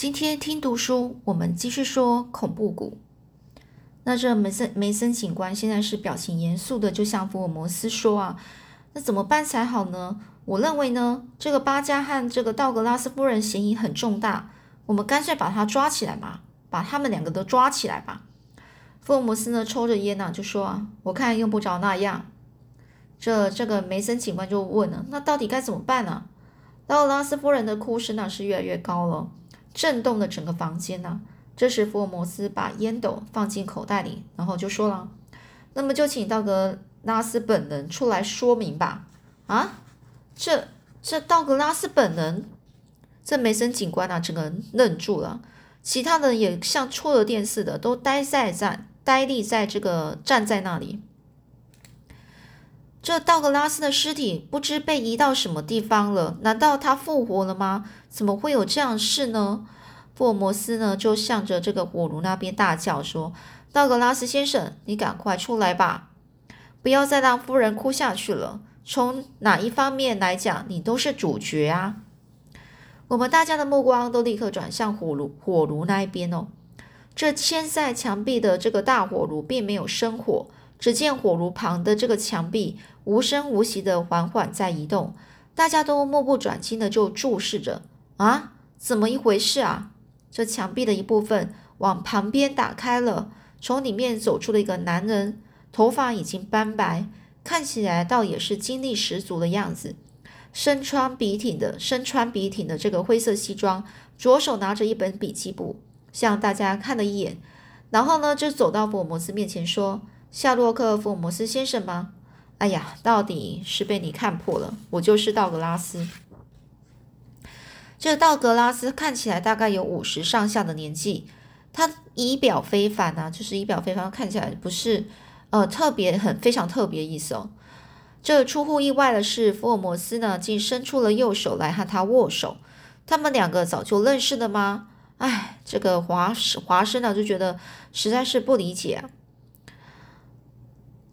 今天听读书，我们继续说恐怖谷。那这梅森梅森警官现在是表情严肃的，就向福尔摩斯说啊，那怎么办才好呢？我认为呢，这个巴加和这个道格拉斯夫人嫌疑很重大，我们干脆把他抓起来嘛，把他们两个都抓起来吧。福尔摩斯呢，抽着烟呢，就说啊，我看用不着那样。这这个梅森警官就问了，那到底该怎么办呢？道格拉斯夫人的哭声呢是越来越高了。震动了整个房间呢。这时，福尔摩斯把烟斗放进口袋里，然后就说了：“那么就请道格拉斯本人出来说明吧。”啊，这这道格拉斯本人，这梅森警官啊，整个人愣住了。其他人也像触了电似的，都呆在站，呆立在这个站在那里。这道格拉斯的尸体不知被移到什么地方了？难道他复活了吗？怎么会有这样事呢？福尔摩斯呢，就向着这个火炉那边大叫说：“道格拉斯先生，你赶快出来吧！不要再让夫人哭下去了。从哪一方面来讲，你都是主角啊！”我们大家的目光都立刻转向火炉，火炉那一边哦。这嵌在墙壁的这个大火炉并没有生火，只见火炉旁的这个墙壁无声无息的缓缓在移动，大家都目不转睛的就注视着。啊，怎么一回事啊？这墙壁的一部分往旁边打开了，从里面走出了一个男人，头发已经斑白，看起来倒也是精力十足的样子。身穿笔挺的，身穿笔挺的这个灰色西装，左手拿着一本笔记簿，向大家看了一眼，然后呢，就走到福尔摩斯面前说：“夏洛克·福尔摩斯先生吗？哎呀，到底是被你看破了，我就是道格拉斯。”这道格拉斯看起来大概有五十上下的年纪，他仪表非凡啊，就是仪表非凡，看起来不是呃特别很非常特别意思哦。这出乎意外的是，福尔摩斯呢竟伸出了右手来和他握手。他们两个早就认识的吗？哎，这个华华生呢就觉得实在是不理解。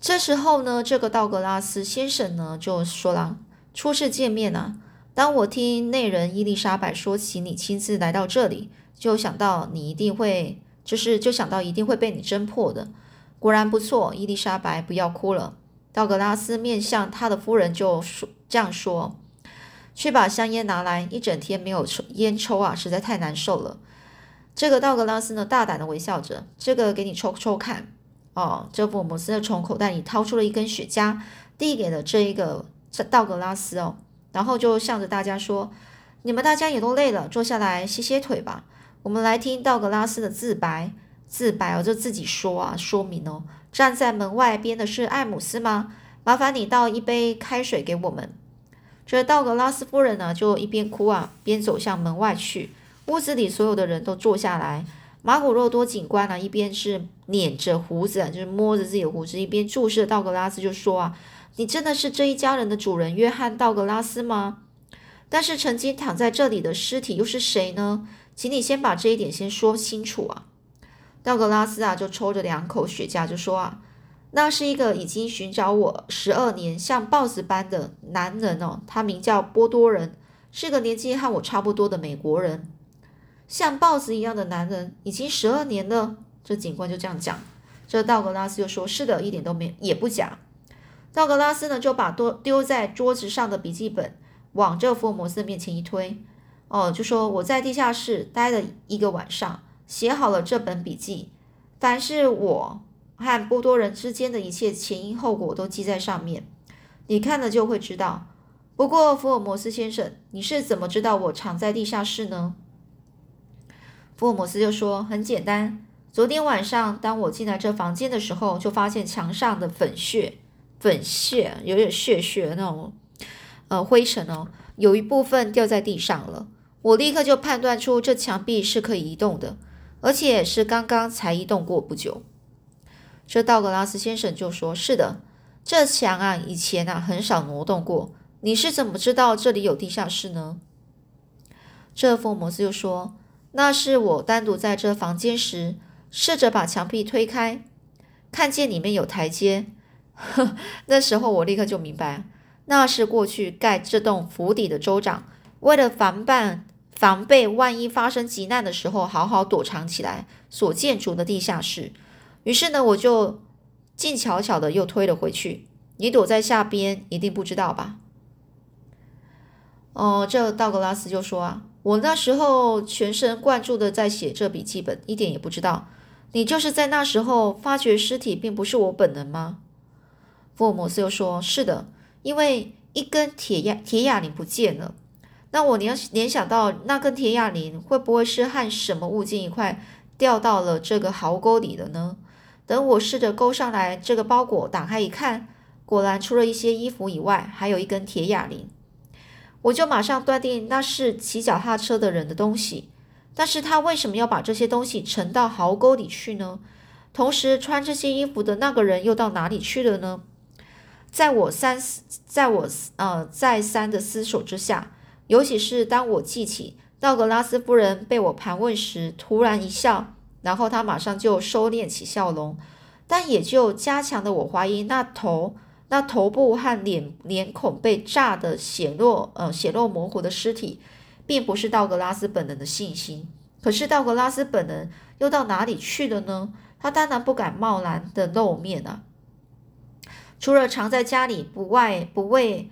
这时候呢，这个道格拉斯先生呢就说了：“初次见面呢。”当我听内人伊丽莎白说起你亲自来到这里，就想到你一定会，就是就想到一定会被你侦破的。果然不错，伊丽莎白，不要哭了。道格拉斯面向他的夫人就说这样说：“去把香烟拿来，一整天没有抽烟抽啊，实在太难受了。”这个道格拉斯呢，大胆的微笑着：“这个给你抽抽看。”哦，这福尔摩斯从口袋里掏出了一根雪茄，递给了这一个道格拉斯哦。然后就向着大家说：“你们大家也都累了，坐下来歇歇腿吧。我们来听道格拉斯的自白。自白哦，就自己说啊，说明哦。站在门外边的是艾姆斯吗？麻烦你倒一杯开水给我们。”这道格拉斯夫人呢，就一边哭啊，边走向门外去。屋子里所有的人都坐下来。马古洛多警官呢，一边是捻着胡子，就是摸着自己的胡子，一边注视道格拉斯，就说啊。你真的是这一家人的主人约翰·道格拉斯吗？但是曾经躺在这里的尸体又是谁呢？请你先把这一点先说清楚啊！道格拉斯啊，就抽着两口雪茄就说啊，那是一个已经寻找我十二年、像豹子般的男人哦，他名叫波多人，是个年纪和我差不多的美国人。像豹子一样的男人，已经十二年了。这警官就这样讲。这道格拉斯就说：“是的，一点都没也不假。”道格拉斯呢，就把多丢在桌子上的笔记本往这福尔摩斯面前一推，哦，就说我在地下室待了一个晚上，写好了这本笔记，凡是我和波多人之间的一切前因后果都记在上面，你看了就会知道。不过福尔摩斯先生，你是怎么知道我藏在地下室呢？福尔摩斯就说很简单，昨天晚上当我进来这房间的时候，就发现墙上的粉屑。粉屑有点屑屑那种，呃，灰尘哦，有一部分掉在地上了。我立刻就判断出这墙壁是可以移动的，而且是刚刚才移动过不久。这道格拉斯先生就说：“是的，这墙啊，以前啊很少挪动过。你是怎么知道这里有地下室呢？”这福尔摩斯就说：“那是我单独在这房间时，试着把墙壁推开，看见里面有台阶。”呵那时候我立刻就明白，那是过去盖这栋府邸的州长为了防办防备万一发生急难的时候，好好躲藏起来所建筑的地下室。于是呢，我就静悄悄的又推了回去。你躲在下边，一定不知道吧？哦，这道格拉斯就说啊，我那时候全神贯注的在写这笔记本，一点也不知道。你就是在那时候发觉尸体并不是我本人吗？福尔摩斯又说：“是的，因为一根铁亚铁哑铃不见了。那我联联想到那根铁哑铃会不会是和什么物件一块掉到了这个壕沟里的呢？等我试着勾上来这个包裹，打开一看，果然除了一些衣服以外，还有一根铁哑铃。我就马上断定那是骑脚踏车的人的东西。”但是他为什么要把这些东西沉到壕沟里去呢？同时，穿这些衣服的那个人又到哪里去了呢？在我三思，在我呃再三的思索之下，尤其是当我记起道格拉斯夫人被我盘问时，突然一笑，然后他马上就收敛起笑容，但也就加强了我怀疑那头那头部和脸脸孔被炸得显露呃显露模糊的尸体。并不是道格拉斯本人的信心，可是道格拉斯本人又到哪里去了呢？他当然不敢贸然的露面啊！除了藏在家里不外不为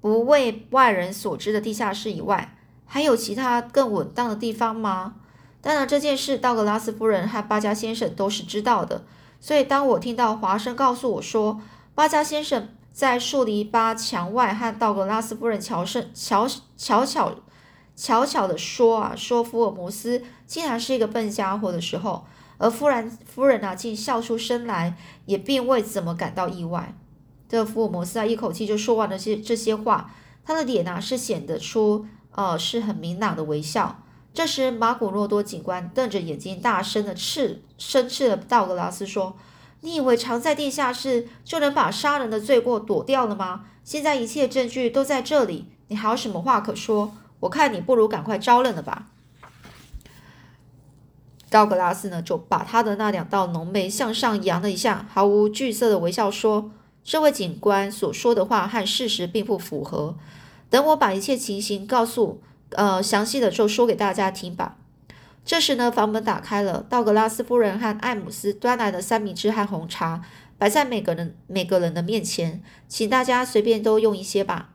不为外人所知的地下室以外，还有其他更稳当的地方吗？当然，这件事道格拉斯夫人和巴加先生都是知道的。所以，当我听到华生告诉我说，巴加先生在树篱笆墙外和道格拉斯夫人乔圣巧巧巧。悄悄地说啊，说福尔摩斯竟然是一个笨家伙的时候，而夫人夫人啊竟笑出声来，也并未怎么感到意外。这福尔摩斯啊一口气就说完了这这些话，他的脸啊是显得出呃是很明朗的微笑。这时马古诺多警官瞪着眼睛，大声的斥生斥了道格拉斯说：“你以为藏在地下室就能把杀人的罪过躲掉了吗？现在一切证据都在这里，你还有什么话可说？”我看你不如赶快招认了吧。道格拉斯呢，就把他的那两道浓眉向上扬了一下，毫无惧色的微笑说：“这位警官所说的话和事实并不符合。等我把一切情形告诉，呃，详细的就说给大家听吧。”这时呢，房门打开了，道格拉斯夫人和艾姆斯端来了三明治和红茶，摆在每个人每个人的面前，请大家随便都用一些吧。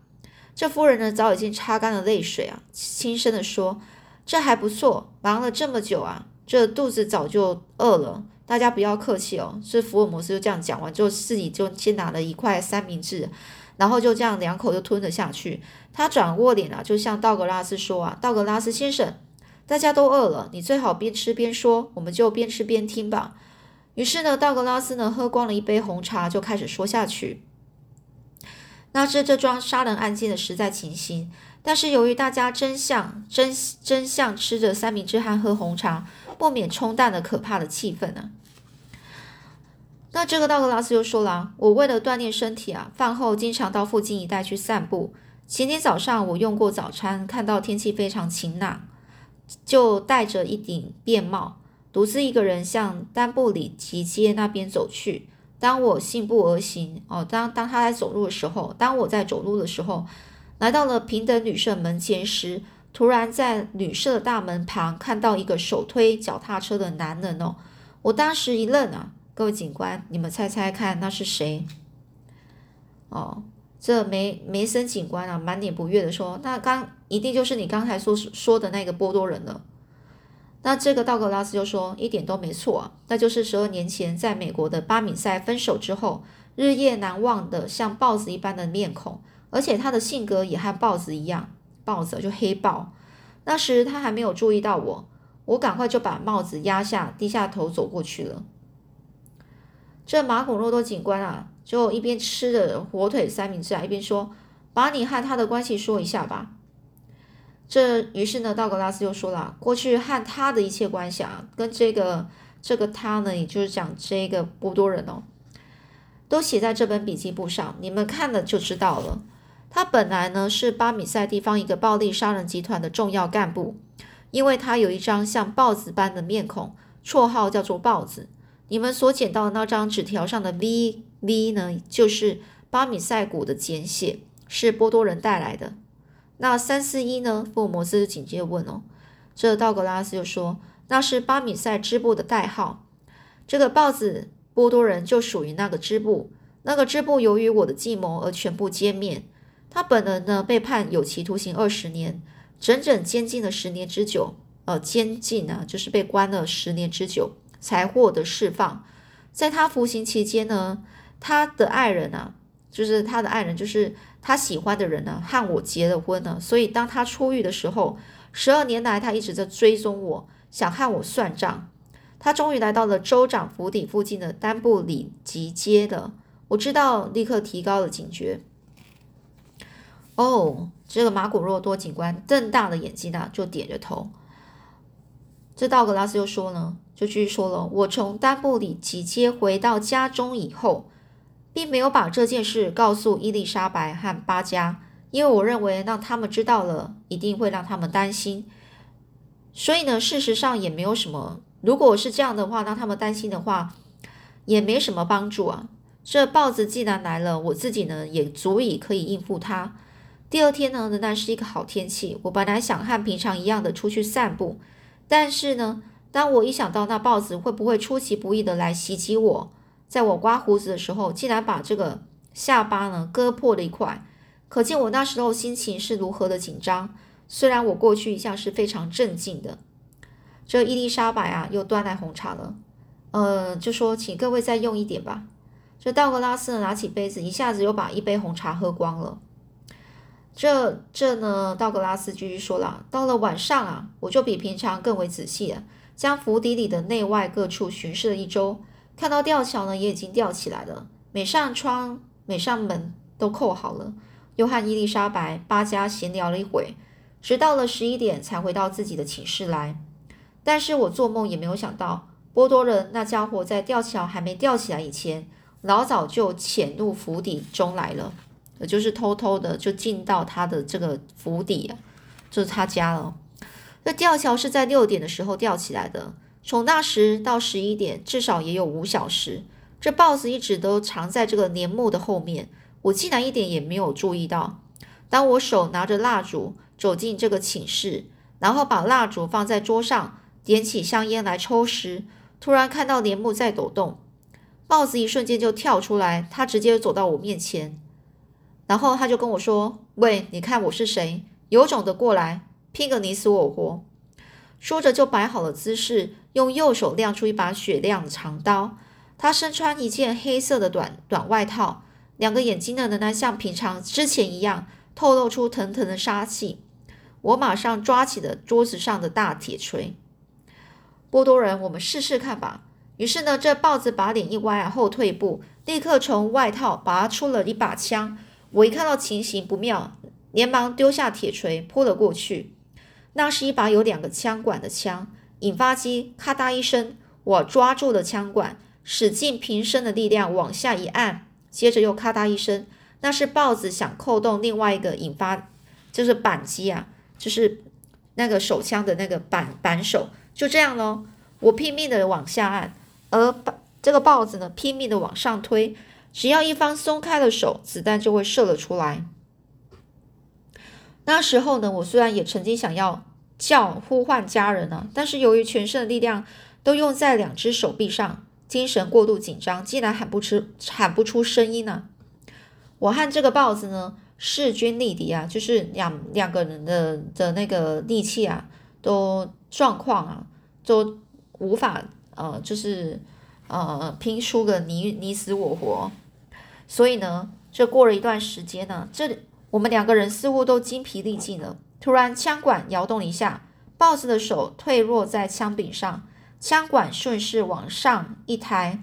这夫人呢，早已经擦干了泪水啊，轻声的说：“这还不错，忙了这么久啊，这肚子早就饿了。大家不要客气哦。”这福尔摩斯就这样讲完，就自己就先拿了一块三明治，然后就这样两口就吞了下去。他转过脸啊，就向道格拉斯说：“啊，道格拉斯先生，大家都饿了，你最好边吃边说，我们就边吃边听吧。”于是呢，道格拉斯呢喝光了一杯红茶，就开始说下去。那是这桩杀人案件的实在情形，但是由于大家真相真真相吃着三明治和喝红茶，不免冲淡了可怕的气氛呢。那这个道格拉斯又说了：“我为了锻炼身体啊，饭后经常到附近一带去散步。前天早上我用过早餐，看到天气非常晴朗，就戴着一顶便帽，独自一个人向丹布里奇街那边走去。”当我信步而行，哦，当当他在走路的时候，当我在走路的时候，来到了平等旅社门前时，突然在旅社的大门旁看到一个手推脚踏车的男人哦，我当时一愣啊，各位警官，你们猜猜看那是谁？哦，这梅梅森警官啊，满脸不悦的说，那刚一定就是你刚才说说的那个波多人了。那这个道格拉斯就说一点都没错，那就是十二年前在美国的巴米塞分手之后，日夜难忘的像豹子一般的面孔，而且他的性格也和豹子一样，豹子就黑豹。那时他还没有注意到我，我赶快就把帽子压下，低下头走过去了。这马古诺多警官啊，就一边吃着火腿三明治啊，一边说：“把你和他的关系说一下吧。”这于是呢，道格拉斯就说了，过去和他的一切关系啊，跟这个这个他呢，也就是讲这个波多人哦，都写在这本笔记簿上，你们看了就知道了。他本来呢是巴米塞地方一个暴力杀人集团的重要干部，因为他有一张像豹子般的面孔，绰号叫做豹子。你们所捡到的那张纸条上的 V V 呢，就是巴米塞谷的简写，是波多人带来的。那三四一呢？福尔摩斯紧接着问哦。这道格拉斯就说：“那是巴米塞支部的代号。这个豹子波多人就属于那个支部。那个支部由于我的计谋而全部歼灭。他本人呢，被判有期徒刑二十年，整整监禁了十年之久。呃，监禁呢，就是被关了十年之久才获得释放。在他服刑期间呢，他的爱人啊，就是他的爱人，就是他喜欢的人呢，和我结了婚了。所以当他出狱的时候。”十二年来，他一直在追踪我，想和我算账。他终于来到了州长府邸附近的丹布里吉街了。我知道，立刻提高了警觉。哦，这个马古若多警官瞪大了眼睛啊，就点着头。这道格拉斯又说呢，就继续说了：我从丹布里吉街回到家中以后，并没有把这件事告诉伊丽莎白和巴加。因为我认为让他们知道了，一定会让他们担心，所以呢，事实上也没有什么。如果是这样的话，让他们担心的话，也没什么帮助啊。这豹子既然来了，我自己呢也足以可以应付它。第二天呢，仍然是一个好天气。我本来想和平常一样的出去散步，但是呢，当我一想到那豹子会不会出其不意的来袭击我，在我刮胡子的时候，竟然把这个下巴呢割破了一块。可见我那时候心情是如何的紧张。虽然我过去一向是非常镇静的。这伊丽莎白啊，又端来红茶了。呃，就说请各位再用一点吧。这道格拉斯，拿起杯子，一下子又把一杯红茶喝光了。这这呢，道格拉斯继续说了。到了晚上啊，我就比平常更为仔细了，将府邸里的内外各处巡视了一周。看到吊桥呢，也已经吊起来了，每扇窗、每扇门都扣好了。又和伊丽莎白、巴加闲聊了一会，直到了十一点才回到自己的寝室来。但是我做梦也没有想到，波多人那家伙在吊桥还没吊起来以前，老早就潜入府邸中来了，也就是偷偷的就进到他的这个府邸啊，就是他家了。这吊桥是在六点的时候吊起来的，从那时到十一点，至少也有五小时。这豹子一直都藏在这个帘幕的后面。我竟然一点也没有注意到。当我手拿着蜡烛走进这个寝室，然后把蜡烛放在桌上，点起香烟来抽时，突然看到帘幕在抖动。豹子一瞬间就跳出来，他直接走到我面前，然后他就跟我说：“喂，你看我是谁？有种的过来，拼个你死我活！”说着就摆好了姿势，用右手亮出一把雪亮的长刀。他身穿一件黑色的短短外套。两个眼睛呢，仍然像平常之前一样，透露出腾腾的杀气。我马上抓起了桌子上的大铁锤。波多人，我们试试看吧。于是呢，这豹子把脸一歪啊，后退步，立刻从外套拔出了一把枪。我一看到情形不妙，连忙丢下铁锤，扑了过去。那是一把有两个枪管的枪，引发机咔嗒一声，我抓住了枪管，使尽平生的力量往下一按。接着又咔嗒一声，那是豹子想扣动另外一个引发，就是扳机啊，就是那个手枪的那个扳扳手，就这样咯，我拼命的往下按，而这个豹子呢，拼命的往上推。只要一方松开了手，子弹就会射了出来。那时候呢，我虽然也曾经想要叫呼唤家人呢，但是由于全身的力量都用在两只手臂上。精神过度紧张，竟然喊不出喊不出声音呢。我和这个豹子呢势均力敌啊，就是两两个人的的那个力气啊，都状况啊，都无法呃，就是呃拼出个你你死我活。所以呢，这过了一段时间呢，这我们两个人似乎都精疲力尽了。突然，枪管摇动了一下，豹子的手退落在枪柄上。枪管顺势往上一抬，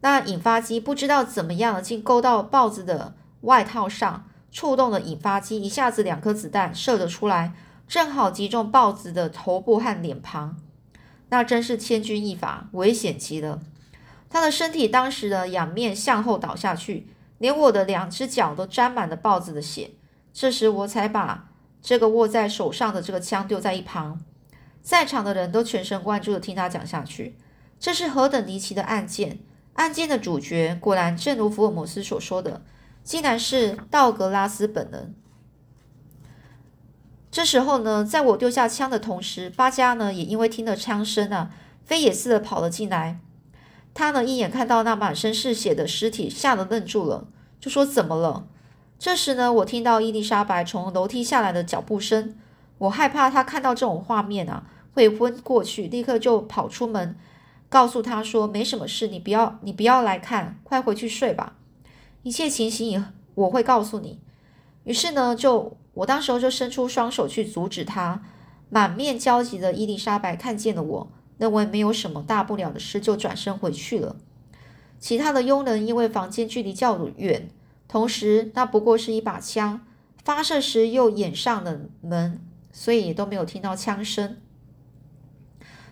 那引发机不知道怎么样，竟勾到豹子的外套上，触动了引发机，一下子两颗子弹射了出来，正好击中豹子的头部和脸庞。那真是千钧一发，危险极了。他的身体当时的仰面向后倒下去，连我的两只脚都沾满了豹子的血。这时我才把这个握在手上的这个枪丢在一旁。在场的人都全神贯注地听他讲下去。这是何等离奇的案件！案件的主角果然正如福尔摩斯所说的，竟然是道格拉斯本人。这时候呢，在我丢下枪的同时，巴加呢也因为听了枪声啊，飞也似的跑了进来。他呢一眼看到那满身是血的尸体，吓得愣住了，就说：“怎么了？”这时呢，我听到伊丽莎白从楼梯下来的脚步声，我害怕她看到这种画面啊会昏过去，立刻就跑出门，告诉她说：“没什么事，你不要你不要来看，快回去睡吧。一切情形也我会告诉你。”于是呢，就我当时候就伸出双手去阻止他。满面焦急的伊丽莎白看见了我，认为没有什么大不了的事，就转身回去了。其他的佣人因为房间距离较远，同时那不过是一把枪，发射时又掩上了门，所以都没有听到枪声。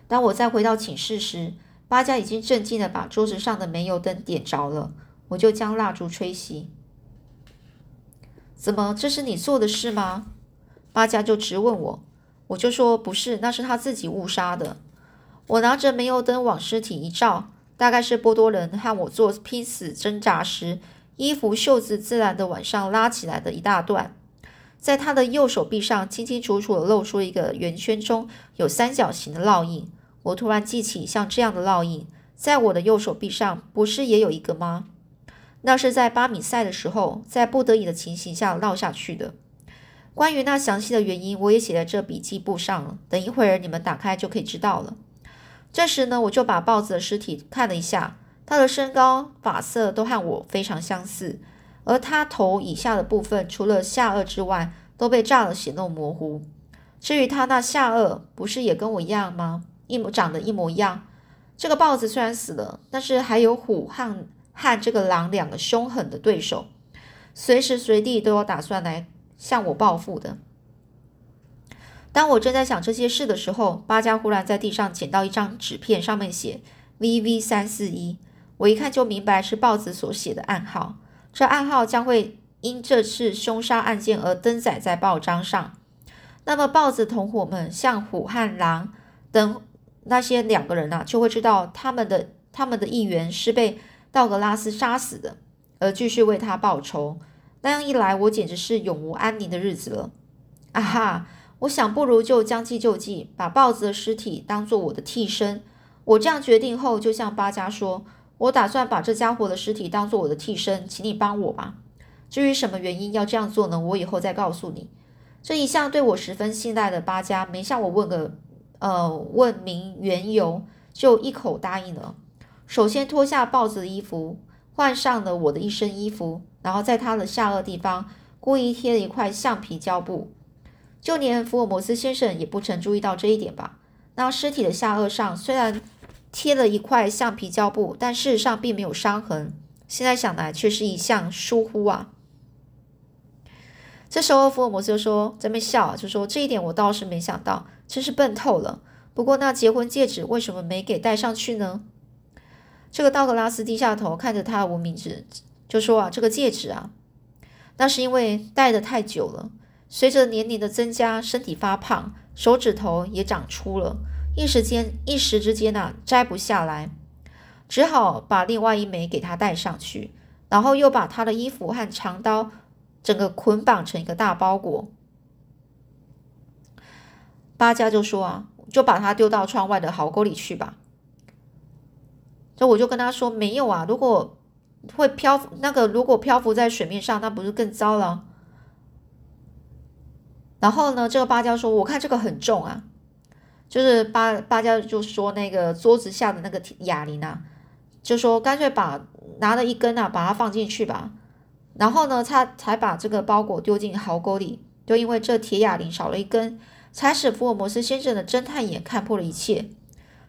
当我再回到寝室时，巴家已经镇静的把桌子上的煤油灯点着了，我就将蜡烛吹熄。怎么？这是你做的事吗？巴家就直问我，我就说不是，那是他自己误杀的。我拿着煤油灯往尸体一照，大概是波多人和我做拼死挣扎时，衣服袖子自然的往上拉起来的一大段，在他的右手臂上清清楚楚的露出一个圆圈中有三角形的烙印。我突然记起，像这样的烙印，在我的右手臂上不是也有一个吗？那是在巴米赛的时候，在不得已的情形下烙下去的。关于那详细的原因，我也写在这笔记簿上了。等一会儿你们打开就可以知道了。这时呢，我就把豹子的尸体看了一下，他的身高、发色都和我非常相似，而他头以下的部分，除了下颚之外，都被炸得血肉模糊。至于他那下颚，不是也跟我一样吗？一模长得一模一样。这个豹子虽然死了，但是还有虎和。和这个狼两个凶狠的对手，随时随地都有打算来向我报复的。当我正在想这些事的时候，巴加忽然在地上捡到一张纸片，上面写 “VV 三四一”。我一看就明白是豹子所写的暗号。这暗号将会因这次凶杀案件而登载在报章上。那么，豹子同伙们像虎和狼等那些两个人啊，就会知道他们的他们的议员是被。道格拉斯杀死的，而继续为他报仇。那样一来，我简直是永无安宁的日子了。啊哈！我想，不如就将计就计，把豹子的尸体当做我的替身。我这样决定后，就向巴加说：“我打算把这家伙的尸体当做我的替身，请你帮我吧。至于什么原因要这样做呢？我以后再告诉你。”这一向对我十分信赖的巴加，没向我问个呃问明缘由，就一口答应了。首先脱下豹子的衣服，换上了我的一身衣服，然后在他的下颚地方故意贴了一块橡皮胶布。就连福尔摩斯先生也不曾注意到这一点吧？那尸体的下颚上虽然贴了一块橡皮胶布，但事实上并没有伤痕。现在想来，却是一项疏忽啊！这时候福尔摩斯就说：“在那笑，就说这一点我倒是没想到，真是笨透了。不过那结婚戒指为什么没给戴上去呢？”这个道格拉斯低下头看着他的无名指，就说：“啊，这个戒指啊，那是因为戴的太久了，随着年龄的增加，身体发胖，手指头也长粗了，一时间一时之间呐，摘不下来，只好把另外一枚给他戴上去，然后又把他的衣服和长刀整个捆绑成一个大包裹。”巴加就说：“啊，就把它丢到窗外的壕沟里去吧。”所以我就跟他说没有啊，如果会漂浮，那个如果漂浮在水面上，那不是更糟了？然后呢，这个芭蕉说，我看这个很重啊，就是芭芭蕉就说那个桌子下的那个哑铃啊，就说干脆把拿了一根啊，把它放进去吧。然后呢，他才把这个包裹丢进壕沟里。就因为这铁哑铃少了一根，才使福尔摩斯先生的侦探眼看破了一切。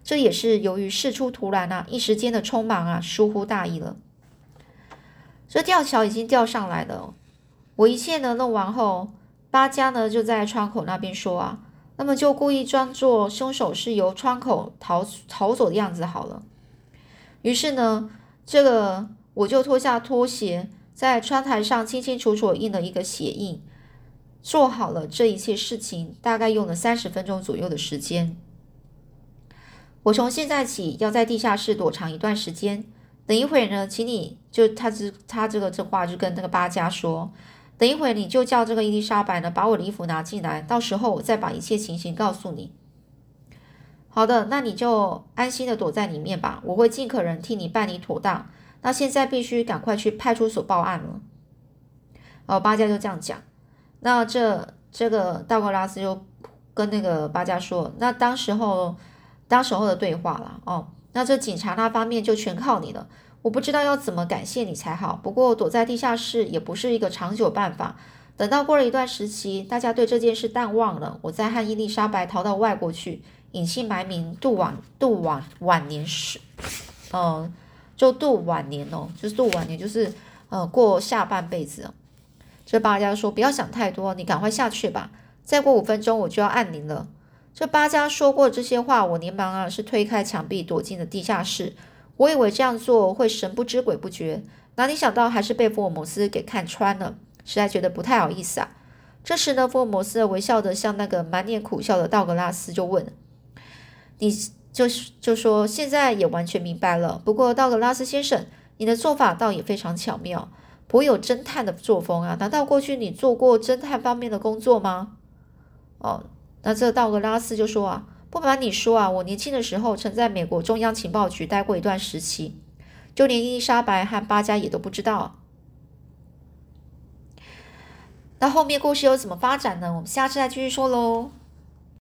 这也是由于事出突然啊，一时间的匆忙啊，疏忽大意了。这吊桥已经吊上来了，我一切呢弄完后，八家呢就在窗口那边说啊，那么就故意装作凶手是由窗口逃逃走的样子好了。于是呢，这个我就脱下拖鞋，在窗台上清清楚楚印了一个鞋印，做好了这一切事情，大概用了三十分钟左右的时间。我从现在起要在地下室躲藏一段时间。等一会儿呢，请你就他这他这个这话就跟那个八家说，等一会你就叫这个伊丽莎白呢，把我的衣服拿进来，到时候我再把一切情形告诉你。好的，那你就安心的躲在里面吧，我会尽可能替你办理妥当。那现在必须赶快去派出所报案了。哦，巴加就这样讲。那这这个道格拉斯就跟那个巴加说，那当时候当时候的对话了哦。那这警察那方面就全靠你了。我不知道要怎么感谢你才好。不过躲在地下室也不是一个长久办法。等到过了一段时期，大家对这件事淡忘了，我再和伊丽莎白逃到外国去。隐姓埋名度晚度晚晚年时，嗯，就度晚年哦，就是度晚年，就是呃过下半辈子。这八家说不要想太多，你赶快下去吧。再过五分钟我就要按铃了。这八家说过这些话，我连忙啊是推开墙壁躲进了地下室。我以为这样做会神不知鬼不觉，哪里想到还是被福尔摩斯给看穿了，实在觉得不太好意思啊。这时呢，福尔摩斯微笑的向那个满脸苦笑的道格拉斯就问。你就是就说现在也完全明白了。不过道格拉斯先生，你的做法倒也非常巧妙，颇有侦探的作风啊！难道过去你做过侦探方面的工作吗？哦，那这道格拉斯就说啊，不瞒你说啊，我年轻的时候曾在美国中央情报局待过一段时期，就连伊丽莎白和巴加也都不知道。那后面故事又怎么发展呢？我们下次再继续说喽。